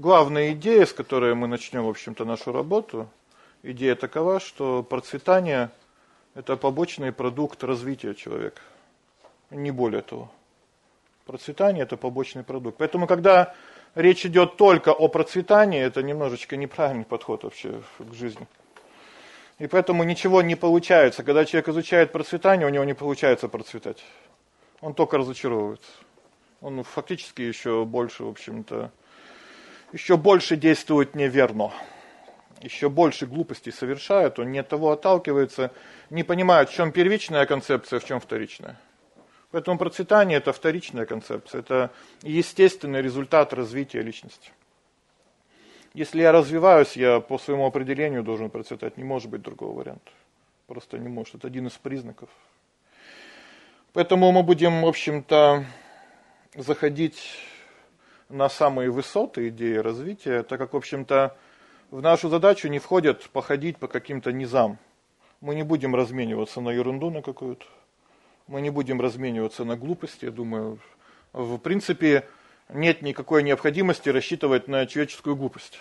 главная идея, с которой мы начнем, в общем-то, нашу работу, идея такова, что процветание это побочный продукт развития человека. Не более того. Процветание это побочный продукт. Поэтому когда речь идет только о процветании, это немножечко неправильный подход вообще к жизни. И поэтому ничего не получается. Когда человек изучает процветание, у него не получается процветать. Он только разочаровывается. Он фактически еще больше, в общем-то, еще больше действует неверно. Еще больше глупостей совершает, он не от того отталкивается, не понимает, в чем первичная концепция, в чем вторичная. Поэтому процветание это вторичная концепция, это естественный результат развития личности. Если я развиваюсь, я по своему определению должен процветать, не может быть другого варианта. Просто не может, это один из признаков. Поэтому мы будем, в общем-то, заходить на самые высоты идеи развития, так как, в общем-то, в нашу задачу не входит походить по каким-то низам. Мы не будем размениваться на ерунду на какую-то. Мы не будем размениваться на глупости, я думаю. В принципе, нет никакой необходимости рассчитывать на человеческую глупость.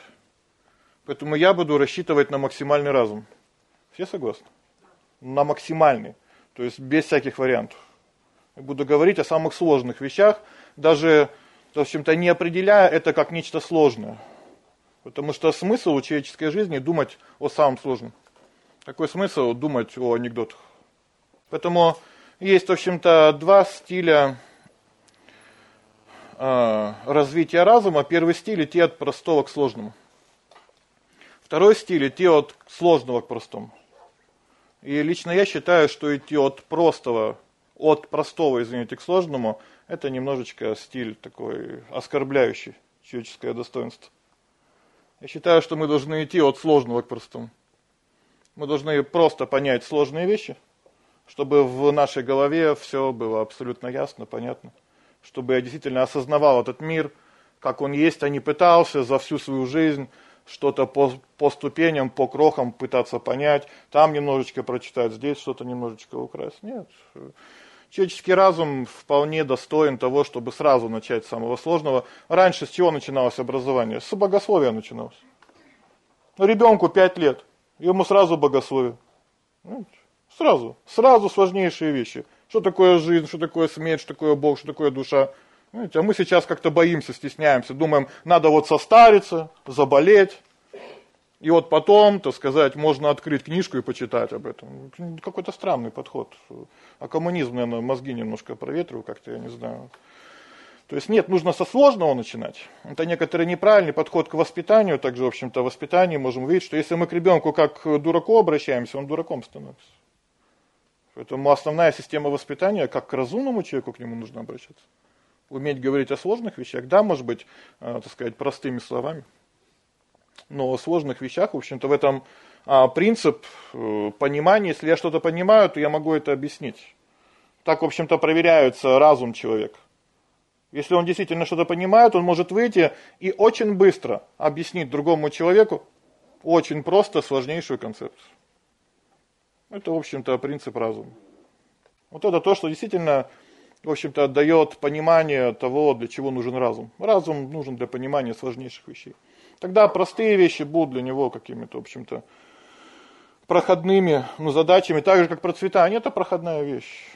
Поэтому я буду рассчитывать на максимальный разум. Все согласны? На максимальный, то есть без всяких вариантов. Буду говорить о самых сложных вещах, даже, в общем-то, не определяя это как нечто сложное. Потому что смысл у человеческой жизни думать о самом сложном. Какой смысл думать о анекдотах? Поэтому есть, в общем-то, два стиля э, развития разума. Первый стиль идти от простого к сложному. Второй стиль идти от сложного к простому. И лично я считаю, что идти от простого, от простого, извините, к сложному, это немножечко стиль такой оскорбляющий человеческое достоинство. Я считаю, что мы должны идти от сложного к простому. Мы должны просто понять сложные вещи, чтобы в нашей голове все было абсолютно ясно, понятно. Чтобы я действительно осознавал этот мир, как он есть, а не пытался за всю свою жизнь что-то по, по ступеням, по крохам пытаться понять, там немножечко прочитать, здесь что-то немножечко украсть. Нет. Человеческий разум вполне достоин того, чтобы сразу начать с самого сложного. Раньше с чего начиналось образование? С богословия начиналось. Ну, ребенку 5 лет, ему сразу богословие. Сразу, сразу сложнейшие вещи. Что такое жизнь, что такое смерть, что такое Бог, что такое душа. А мы сейчас как-то боимся, стесняемся, думаем, надо вот состариться, заболеть, и вот потом, так сказать, можно открыть книжку и почитать об этом. Какой-то странный подход. А коммунизм, наверное, мозги немножко проветриваю, как-то, я не знаю. То есть нет, нужно со сложного начинать. Это некоторый неправильный подход к воспитанию. Также, в общем-то, в воспитании можем видеть, что если мы к ребенку как к дураку обращаемся, он дураком становится. Поэтому основная система воспитания, как к разумному человеку к нему нужно обращаться. Уметь говорить о сложных вещах, да, может быть, э, так сказать, простыми словами но о сложных вещах, в общем-то, в этом а, принцип э, понимания, если я что-то понимаю, то я могу это объяснить. Так, в общем-то, проверяется разум человека. Если он действительно что-то понимает, он может выйти и очень быстро объяснить другому человеку очень просто сложнейшую концепцию. Это, в общем-то, принцип разума. Вот это то, что действительно, в общем-то, дает понимание того, для чего нужен разум. Разум нужен для понимания сложнейших вещей. Тогда простые вещи будут для него какими-то, в общем-то, проходными ну, задачами, так же, как процветание, это проходная вещь.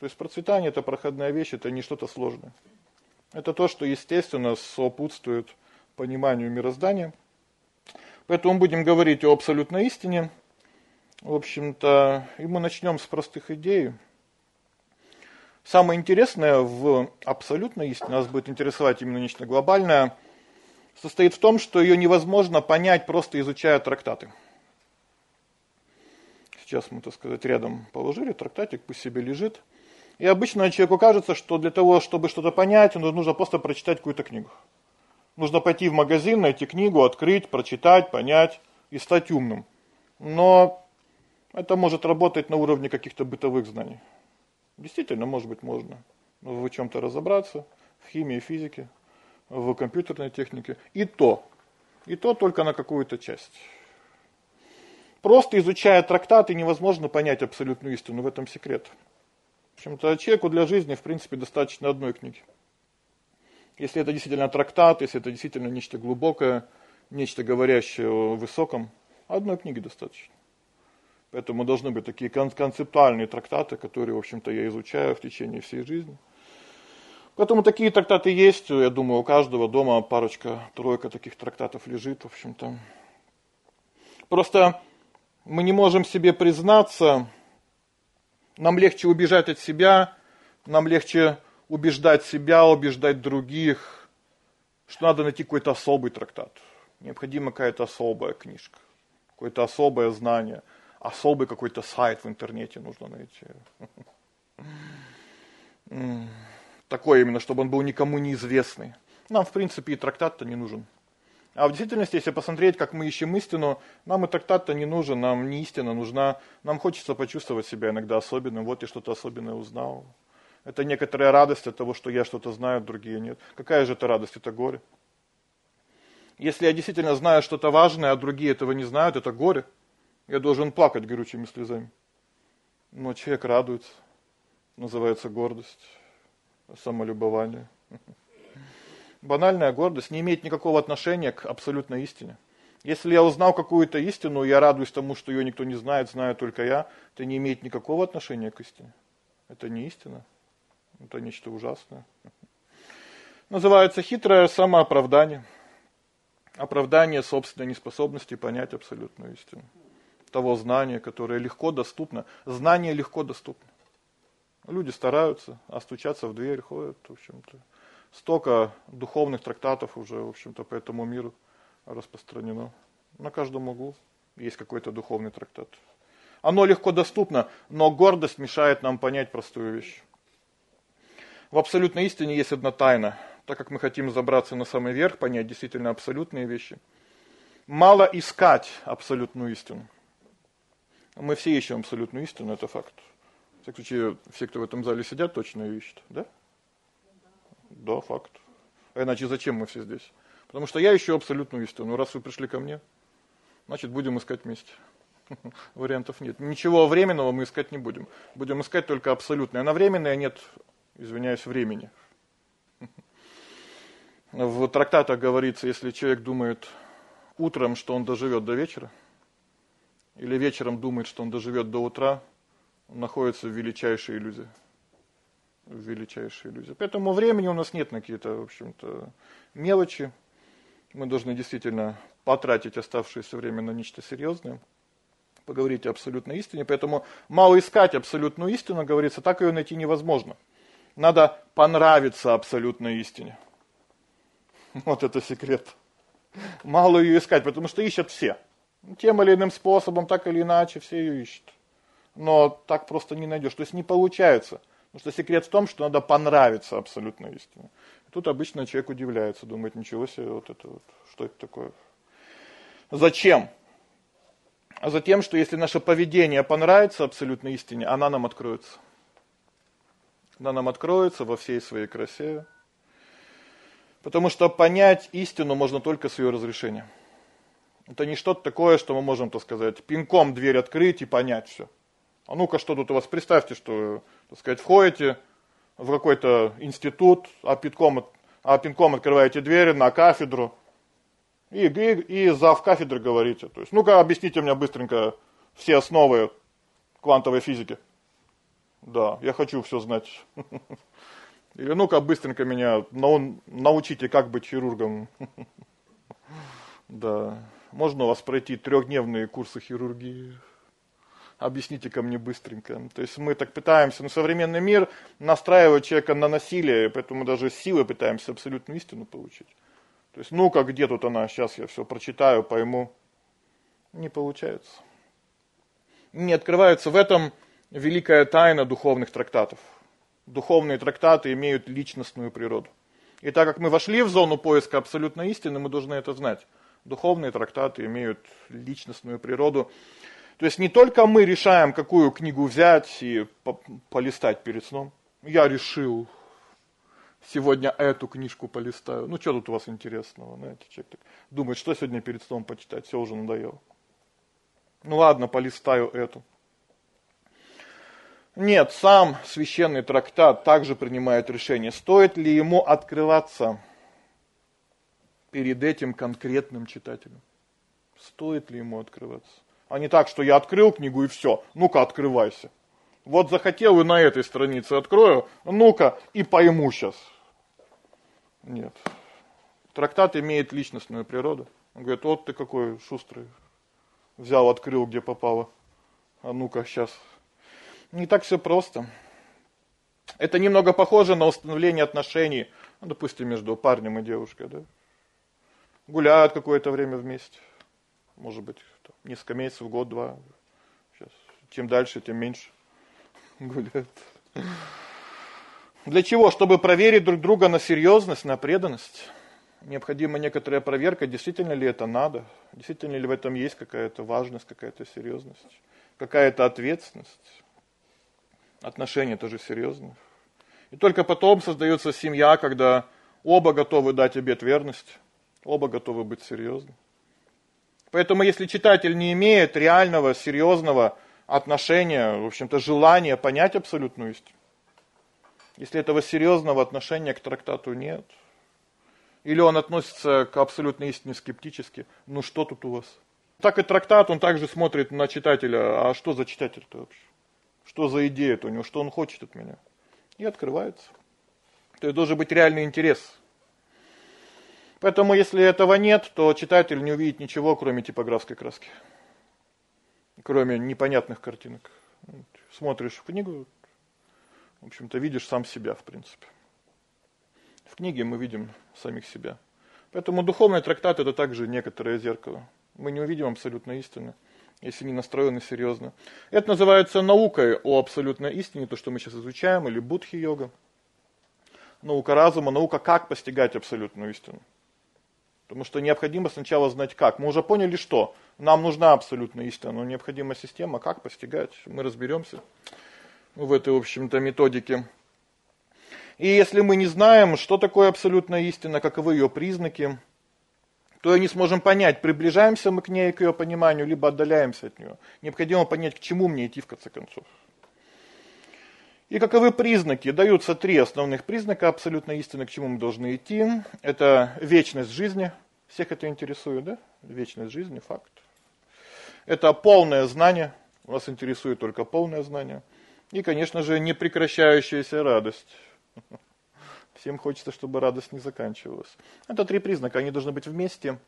То есть процветание это проходная вещь, это не что-то сложное. Это то, что, естественно, сопутствует пониманию мироздания. Поэтому будем говорить о абсолютной истине. В общем-то, и мы начнем с простых идей. Самое интересное в абсолютной истине, нас будет интересовать именно нечто глобальное – состоит в том, что ее невозможно понять, просто изучая трактаты. Сейчас мы, так сказать, рядом положили трактатик, пусть себе лежит. И обычно человеку кажется, что для того, чтобы что-то понять, нужно просто прочитать какую-то книгу. Нужно пойти в магазин, найти книгу, открыть, прочитать, понять и стать умным. Но это может работать на уровне каких-то бытовых знаний. Действительно, может быть, можно в чем-то разобраться, в химии, физике, в компьютерной технике. И то. И то только на какую-то часть. Просто изучая трактаты невозможно понять абсолютную истину, в этом секрет. В общем-то, человеку для жизни, в принципе, достаточно одной книги. Если это действительно трактат, если это действительно нечто глубокое, нечто говорящее о высоком, одной книги достаточно. Поэтому должны быть такие концептуальные трактаты, которые, в общем-то, я изучаю в течение всей жизни. Поэтому такие трактаты есть, я думаю, у каждого дома парочка, тройка таких трактатов лежит, в общем-то. Просто мы не можем себе признаться, нам легче убежать от себя, нам легче убеждать себя, убеждать других, что надо найти какой-то особый трактат. Необходима какая-то особая книжка, какое-то особое знание, особый какой-то сайт в интернете нужно найти. Такой именно, чтобы он был никому неизвестный. Нам, в принципе, и трактат-то не нужен. А в действительности, если посмотреть, как мы ищем истину, нам и трактат-то не нужен, нам не истина нужна. Нам хочется почувствовать себя иногда особенным. Вот я что-то особенное узнал. Это некоторая радость от того, что я что-то знаю, другие нет. Какая же это радость? Это горе. Если я действительно знаю что-то важное, а другие этого не знают, это горе. Я должен плакать горючими слезами. Но человек радуется. Называется гордость, самолюбование. Банальная гордость не имеет никакого отношения к абсолютной истине. Если я узнал какую-то истину, я радуюсь тому, что ее никто не знает, знаю только я, это не имеет никакого отношения к истине. Это не истина. Это нечто ужасное. Называется хитрое самооправдание. Оправдание собственной неспособности понять абсолютную истину. Того знания, которое легко доступно. Знание легко доступно. Люди стараются, а стучаться в дверь ходят, в общем-то. Столько духовных трактатов уже, в общем-то, по этому миру распространено. На каждом углу есть какой-то духовный трактат. Оно легко доступно, но гордость мешает нам понять простую вещь. В абсолютной истине есть одна тайна. Так как мы хотим забраться на самый верх, понять действительно абсолютные вещи, мало искать абсолютную истину. Мы все ищем абсолютную истину, это факт. В всяком случае, все, кто в этом зале сидят, точно ее ищут, да? Да, факт. А иначе зачем мы все здесь? Потому что я ищу абсолютную истину. Ну, раз вы пришли ко мне, значит, будем искать вместе. Вариантов нет. Ничего временного мы искать не будем. Будем искать только абсолютное. А на временное нет извиняюсь, времени. В трактатах говорится, если человек думает утром, что он доживет до вечера, или вечером думает, что он доживет до утра, находится в величайшей иллюзии. В величайшей иллюзии. Поэтому времени у нас нет на какие-то, в общем-то, мелочи. Мы должны действительно потратить оставшееся время на нечто серьезное, поговорить о абсолютной истине. Поэтому мало искать абсолютную истину, говорится, так ее найти невозможно. Надо понравиться абсолютной истине. Вот это секрет. Мало ее искать, потому что ищут все. Тем или иным способом, так или иначе, все ее ищут. Но так просто не найдешь. То есть не получается. Потому что секрет в том, что надо понравиться абсолютной истине. Тут обычно человек удивляется, думает, ничего себе, вот это вот, что это такое. Зачем? А затем, что если наше поведение понравится абсолютной истине, она нам откроется она нам откроется во всей своей красе. Потому что понять истину можно только с ее разрешения. Это не что-то такое, что мы можем, так сказать, пинком дверь открыть и понять все. А ну-ка, что тут у вас, представьте, что, так сказать, входите в какой-то институт, а пинком, а пинком открываете дверь на кафедру, и, и, и зав кафедры говорите. То есть, ну-ка, объясните мне быстренько все основы квантовой физики. Да, я хочу все знать. Или ну-ка быстренько меня научите, как быть хирургом. Да. Можно у вас пройти трехдневные курсы хирургии? Объясните ко мне быстренько. То есть мы так пытаемся, но современный мир настраивает человека на насилие, поэтому даже силой пытаемся абсолютную истину получить. То есть, ну-ка, где тут она? Сейчас я все прочитаю, пойму. Не получается. Не открывается в этом великая тайна духовных трактатов. Духовные трактаты имеют личностную природу. И так как мы вошли в зону поиска абсолютной истины, мы должны это знать. Духовные трактаты имеют личностную природу. То есть не только мы решаем, какую книгу взять и полистать перед сном. Я решил, сегодня эту книжку полистаю. Ну, что тут у вас интересного? Знаете, человек так думает, что сегодня перед сном почитать, все уже надоело. Ну ладно, полистаю эту. Нет, сам священный трактат также принимает решение, стоит ли ему открываться перед этим конкретным читателем. Стоит ли ему открываться? А не так, что я открыл книгу и все. Ну-ка, открывайся. Вот захотел и на этой странице открою. Ну-ка, и пойму сейчас. Нет. Трактат имеет личностную природу. Он говорит, вот ты какой шустрый. Взял, открыл, где попало. А ну-ка, сейчас. Не так все просто. Это немного похоже на установление отношений, ну, допустим, между парнем и девушкой, да? Гуляют какое-то время вместе. Может быть, несколько месяцев, год-два. Сейчас. Чем дальше, тем меньше гуляют. Для чего? Чтобы проверить друг друга на серьезность, на преданность. Необходима некоторая проверка, действительно ли это надо, действительно ли в этом есть какая-то важность, какая-то серьезность, какая-то ответственность. Отношения тоже серьезные. И только потом создается семья, когда оба готовы дать обет верности, оба готовы быть серьезны. Поэтому если читатель не имеет реального, серьезного отношения, в общем-то, желания понять абсолютную истину, если этого серьезного отношения к трактату нет, или он относится к абсолютной истине скептически, ну что тут у вас? Так и трактат, он также смотрит на читателя, а что за читатель-то вообще? Что за идея-то у него, что он хочет от меня? И открывается. То есть должен быть реальный интерес. Поэтому если этого нет, то читатель не увидит ничего, кроме типографской краски. Кроме непонятных картинок. Смотришь в книгу, в общем-то, видишь сам себя, в принципе. В книге мы видим самих себя. Поэтому духовный трактат это также некоторое зеркало. Мы не увидим абсолютно истины если не настроены серьезно. Это называется наукой о абсолютной истине, то, что мы сейчас изучаем, или будхи-йога. Наука разума, наука, как постигать абсолютную истину. Потому что необходимо сначала знать как. Мы уже поняли, что нам нужна абсолютная истина, но необходима система, как постигать. Мы разберемся в этой, в общем-то, методике. И если мы не знаем, что такое абсолютная истина, каковы ее признаки, то и не сможем понять, приближаемся мы к ней, к ее пониманию, либо отдаляемся от нее. Необходимо понять, к чему мне идти в конце концов. И каковы признаки? Даются три основных признака абсолютной истины, к чему мы должны идти. Это вечность жизни. Всех это интересует, да? Вечность жизни, факт. Это полное знание. Вас интересует только полное знание. И, конечно же, непрекращающаяся радость. Всем хочется, чтобы радость не заканчивалась. Это три признака, они должны быть вместе.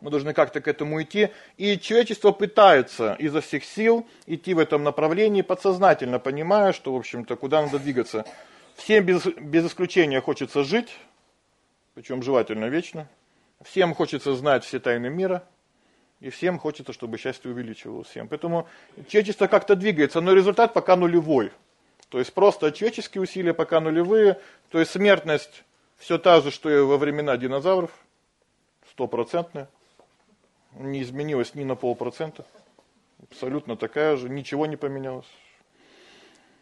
Мы должны как-то к этому идти. И человечество пытается изо всех сил идти в этом направлении, подсознательно понимая, что, в общем-то, куда надо двигаться. Всем без, без исключения хочется жить, причем желательно вечно. Всем хочется знать все тайны мира. И всем хочется, чтобы счастье увеличивалось всем. Поэтому человечество как-то двигается, но результат пока нулевой. То есть просто человеческие усилия пока нулевые, то есть смертность все та же, что и во времена динозавров, стопроцентная, не изменилась ни на полпроцента, абсолютно такая же, ничего не поменялось.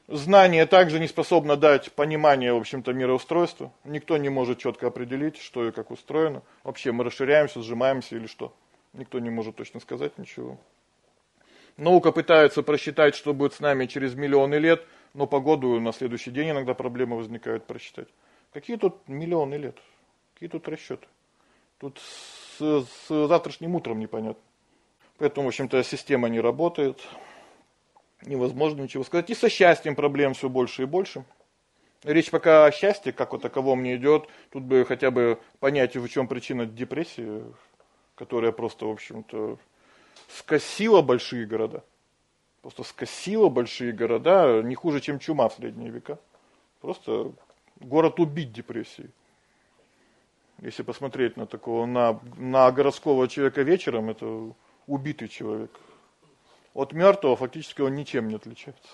Знание также не способно дать понимание, в общем-то, мироустройства. Никто не может четко определить, что и как устроено. Вообще мы расширяемся, сжимаемся или что. Никто не может точно сказать ничего. Наука пытается просчитать, что будет с нами через миллионы лет, но погоду на следующий день иногда проблемы возникают просчитать. Какие тут миллионы лет? Какие тут расчеты? Тут с, с завтрашним утром непонятно. Поэтому, в общем-то, система не работает. Невозможно ничего сказать. И со счастьем проблем все больше и больше. Речь пока о счастье, как вот таковом не идет. Тут бы хотя бы понять, в чем причина депрессии, которая просто, в общем-то, скосила большие города просто скосило большие города, не хуже, чем чума в средние века. Просто город убить депрессией. Если посмотреть на такого, на, на городского человека вечером, это убитый человек. От мертвого фактически он ничем не отличается.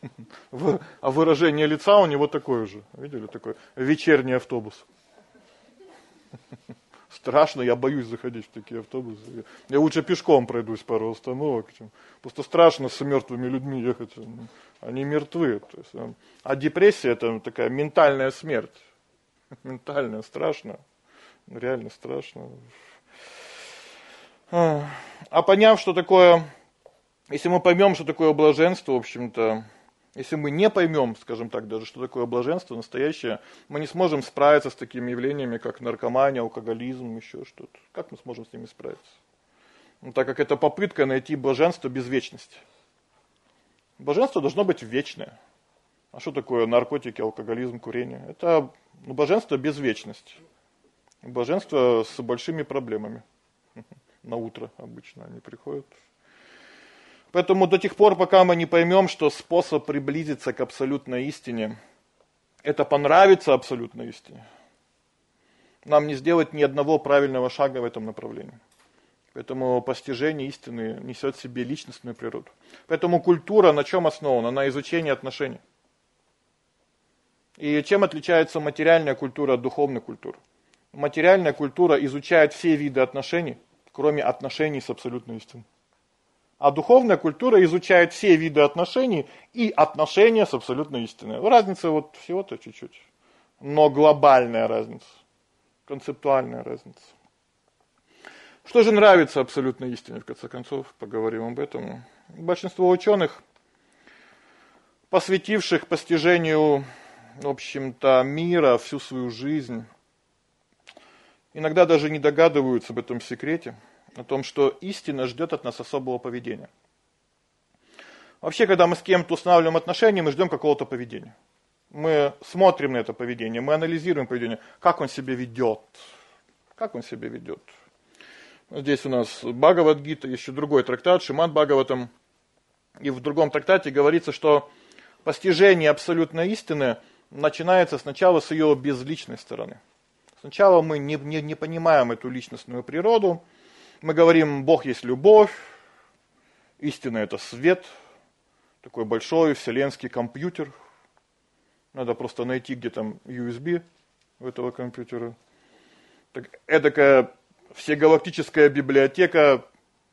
А выражение лица у него такое же. Видели такой вечерний автобус. страшно, я боюсь заходить в такие автобусы. Я лучше пешком пройдусь пару остановок. Просто страшно с мертвыми людьми ехать. Они мертвы. Есть, а, депрессия это такая ментальная смерть. Ментальная, страшно. Реально страшно. А, а поняв, что такое, если мы поймем, что такое блаженство, в общем-то, Если мы не поймем, скажем так, даже что такое блаженство настоящее, мы не сможем справиться с такими явлениями, как наркомания, алкоголизм, еще что-то. Как мы сможем с ними справиться? Ну, так как это попытка найти блаженство без вечности. Блаженство должно быть вечное. А что такое наркотики, алкоголизм, курение? Это ну, блаженство без вечности. Блаженство с большими проблемами. На утро обычно они приходят. Поэтому до тех пор, пока мы не поймем, что способ приблизиться к абсолютной истине это понравится абсолютной истине. Нам не сделать ни одного правильного шага в этом направлении. Поэтому постижение истины несет в себе личностную природу. Поэтому культура на чем основана? На изучении отношений. И чем отличается материальная культура от духовной культуры? Материальная культура изучает все виды отношений, кроме отношений с абсолютной истиной. А духовная культура изучает все виды отношений и отношения с абсолютной истиной. Разница вот всего-то чуть-чуть. Но глобальная разница. Концептуальная разница. Что же нравится абсолютной истине, в конце концов, поговорим об этом. Большинство ученых, посвятивших постижению, в общем-то, мира всю свою жизнь, иногда даже не догадываются об этом секрете – о том, что истина ждет от нас особого поведения. Вообще, когда мы с кем-то устанавливаем отношения, мы ждем какого-то поведения. Мы смотрим на это поведение, мы анализируем поведение, как он себя ведет. Как он себя ведет. Здесь у нас Бхагавадгита, еще другой трактат, Шиман Бхагаватам. И в другом трактате говорится, что постижение абсолютной истины начинается сначала с ее безличной стороны. Сначала мы не, не, не понимаем эту личностную природу, мы говорим, Бог есть любовь, истина это свет, такой большой вселенский компьютер. Надо просто найти, где там USB у этого компьютера. Так, эдакая всегалактическая библиотека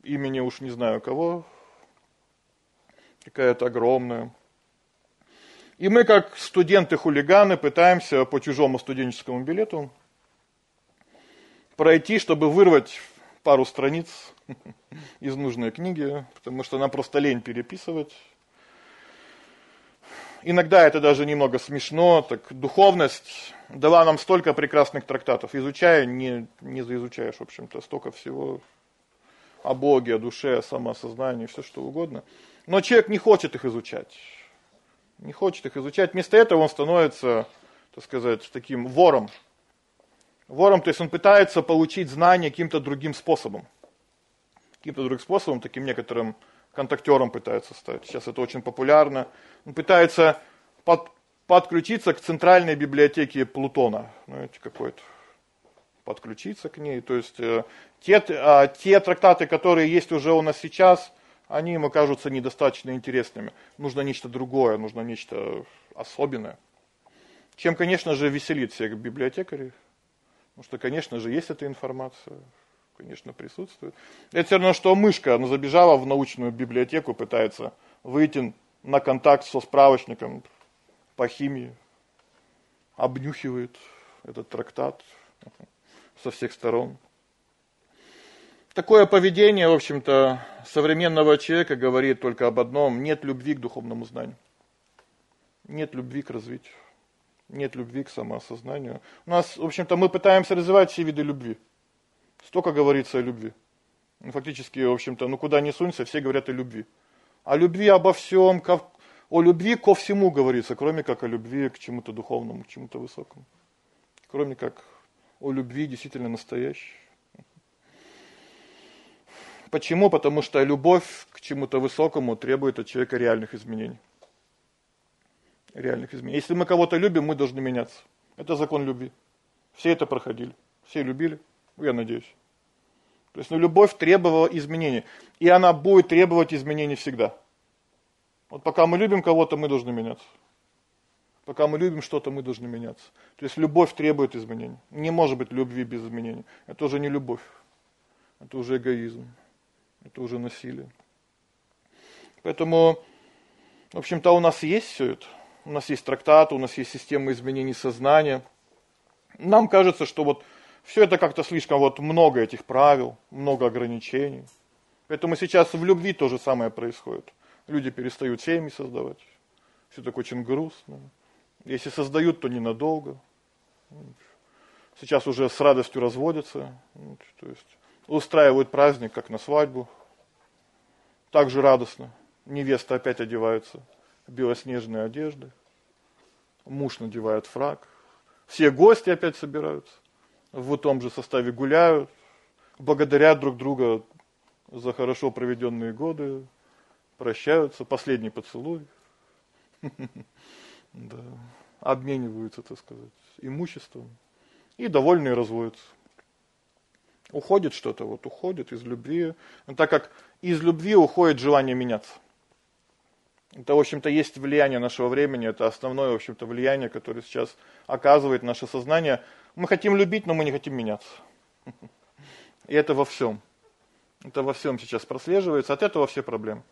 имени уж не знаю кого, какая-то огромная. И мы, как студенты-хулиганы, пытаемся по чужому студенческому билету пройти, чтобы вырвать пару страниц из нужной книги, потому что нам просто лень переписывать. Иногда это даже немного смешно, так духовность дала нам столько прекрасных трактатов. Изучая, не, не заизучаешь, в общем-то, столько всего о Боге, о душе, о самоосознании, все что угодно. Но человек не хочет их изучать. Не хочет их изучать. Вместо этого он становится, так сказать, таким вором, Вором, то есть он пытается получить знания каким-то другим способом. Каким-то другим способом, таким некоторым контактером пытается стать. Сейчас это очень популярно. Он пытается под, подключиться к центральной библиотеке Плутона. Знаете, какой-то подключиться к ней. То есть э, те, э, те трактаты, которые есть уже у нас сейчас, они ему кажутся недостаточно интересными. Нужно нечто другое, нужно нечто особенное. Чем, конечно же, веселит всех библиотекарей. Потому что, конечно же, есть эта информация, конечно, присутствует. Это все равно, что мышка, она забежала в научную библиотеку, пытается выйти на контакт со справочником по химии, обнюхивает этот трактат со всех сторон. Такое поведение, в общем-то, современного человека говорит только об одном: нет любви к духовному знанию. Нет любви к развитию нет любви к самоосознанию. У нас, в общем-то, мы пытаемся развивать все виды любви. Столько говорится о любви. Ну, фактически, в общем-то, ну куда ни сунься, все говорят о любви. О любви обо всем, о любви ко всему говорится, кроме как о любви к чему-то духовному, к чему-то высокому. Кроме как о любви действительно настоящей. Почему? Потому что любовь к чему-то высокому требует от человека реальных изменений реальных изменений. Если мы кого-то любим, мы должны меняться. Это закон любви. Все это проходили. Все любили, я надеюсь. То есть, ну, любовь требовала изменений. И она будет требовать изменений всегда. Вот пока мы любим кого-то, мы должны меняться. Пока мы любим что-то, мы должны меняться. То есть, любовь требует изменений. Не может быть любви без изменений. Это уже не любовь. Это уже эгоизм. Это уже насилие. Поэтому, в общем-то, у нас есть все это у нас есть трактат, у нас есть система изменений сознания. Нам кажется, что вот все это как-то слишком вот много этих правил, много ограничений. Поэтому сейчас в любви то же самое происходит. Люди перестают семьи создавать. все так очень грустно. Если создают, то ненадолго. Сейчас уже с радостью разводятся, то есть устраивают праздник, как на свадьбу. Также радостно. Невеста опять одевается в белоснежные одежды. Муж надевает фраг. Все гости опять собираются. В том же составе гуляют, благодарят друг друга за хорошо проведенные годы, прощаются, последний поцелуй. Обмениваются, так сказать, имуществом. И довольные разводятся. Уходит что-то, вот уходит из любви. Так как из любви уходит желание меняться. Это, в общем-то, есть влияние нашего времени, это основное, в общем-то, влияние, которое сейчас оказывает наше сознание. Мы хотим любить, но мы не хотим меняться. И это во всем. Это во всем сейчас прослеживается, от этого все проблемы.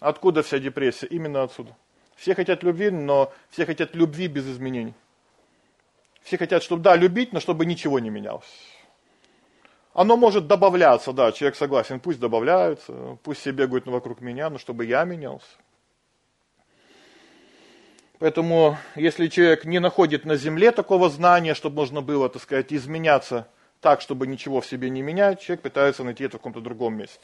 Откуда вся депрессия? Именно отсюда. Все хотят любви, но все хотят любви без изменений. Все хотят, чтобы, да, любить, но чтобы ничего не менялось. Оно может добавляться, да, человек согласен, пусть добавляется, пусть все бегают вокруг меня, но чтобы я менялся. Поэтому, если человек не находит на земле такого знания, чтобы можно было, так сказать, изменяться так, чтобы ничего в себе не менять, человек пытается найти это в каком-то другом месте.